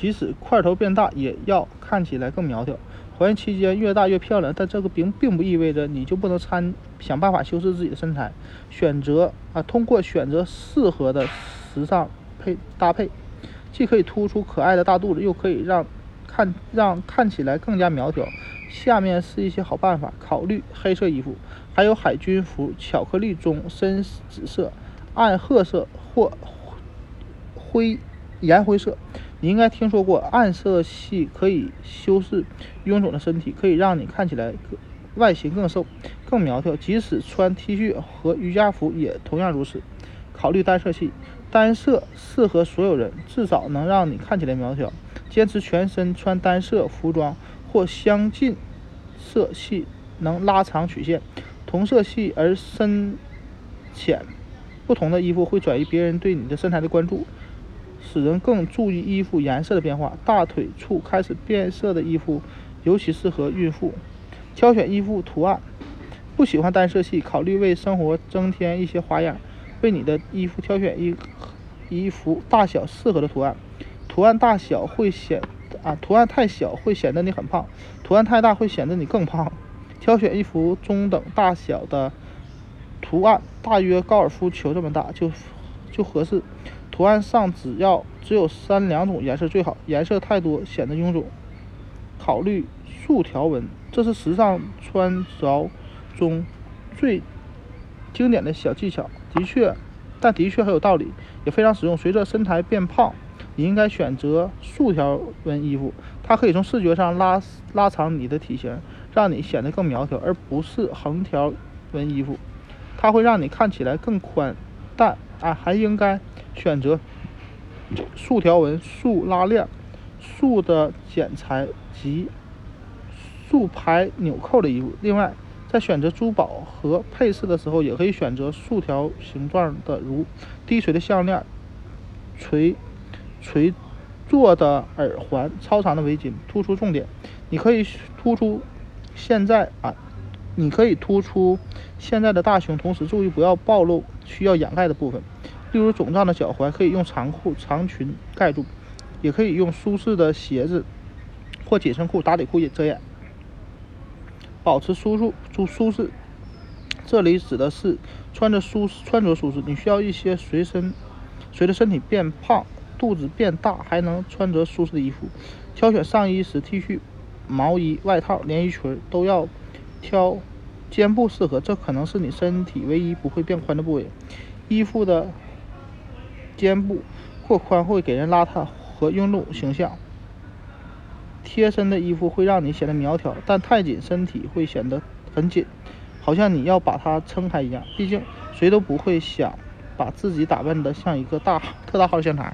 即使块头变大，也要看起来更苗条。怀孕期间越大越漂亮，但这个并并不意味着你就不能参想办法修饰自己的身材。选择啊，通过选择适合的时尚配搭配，既可以突出可爱的大肚子，又可以让看让看起来更加苗条。下面是一些好办法：考虑黑色衣服，还有海军服、巧克力棕、深紫色、暗褐色或灰岩灰色。你应该听说过，暗色系可以修饰臃肿的身体，可以让你看起来外形更瘦、更苗条。即使穿 T 恤和瑜伽服也同样如此。考虑单色系，单色适合所有人，至少能让你看起来苗条。坚持全身穿单色服装或相近色系，能拉长曲线。同色系而深浅不同的衣服会转移别人对你的身材的关注。使人更注意衣服颜色的变化。大腿处开始变色的衣服尤其适合孕妇。挑选衣服图案，不喜欢单色系，考虑为生活增添一些花样。为你的衣服挑选一衣服大小适合的图案。图案大小会显啊，图案太小会显得你很胖，图案太大会显得你更胖。挑选一幅中等大小的图案，大约高尔夫球这么大就就合适。图案上只要只有三两种颜色最好，颜色太多显得臃肿。考虑竖条纹，这是时尚穿着中最经典的小技巧。的确，但的确很有道理，也非常实用。随着身材变胖，你应该选择竖条纹衣服，它可以从视觉上拉拉长你的体型，让你显得更苗条，而不是横条纹衣服，它会让你看起来更宽。但啊，还应该。选择竖条纹、竖拉链、竖的剪裁及竖排纽扣的衣服。另外，在选择珠宝和配饰的时候，也可以选择竖条形状的，如低垂的项链、垂垂做的耳环、超长的围巾，突出重点。你可以突出现在啊，你可以突出现在的大胸，同时注意不要暴露需要掩盖的部分。例如肿胀的脚踝可以用长裤、长裙盖住，也可以用舒适的鞋子或紧身裤、打底裤也遮掩。保持舒适舒舒适，这里指的是穿着舒穿着舒适。你需要一些随身随着身体变胖、肚子变大还能穿着舒适的衣服。挑选上衣时，T 恤、毛衣、外套、连衣裙都要挑肩部适合，这可能是你身体唯一不会变宽的部位。衣服的。肩部过宽会给人邋遢和臃肿形象。贴身的衣服会让你显得苗条，但太紧身体会显得很紧，好像你要把它撑开一样。毕竟谁都不会想把自己打扮得像一个大特大号香肠。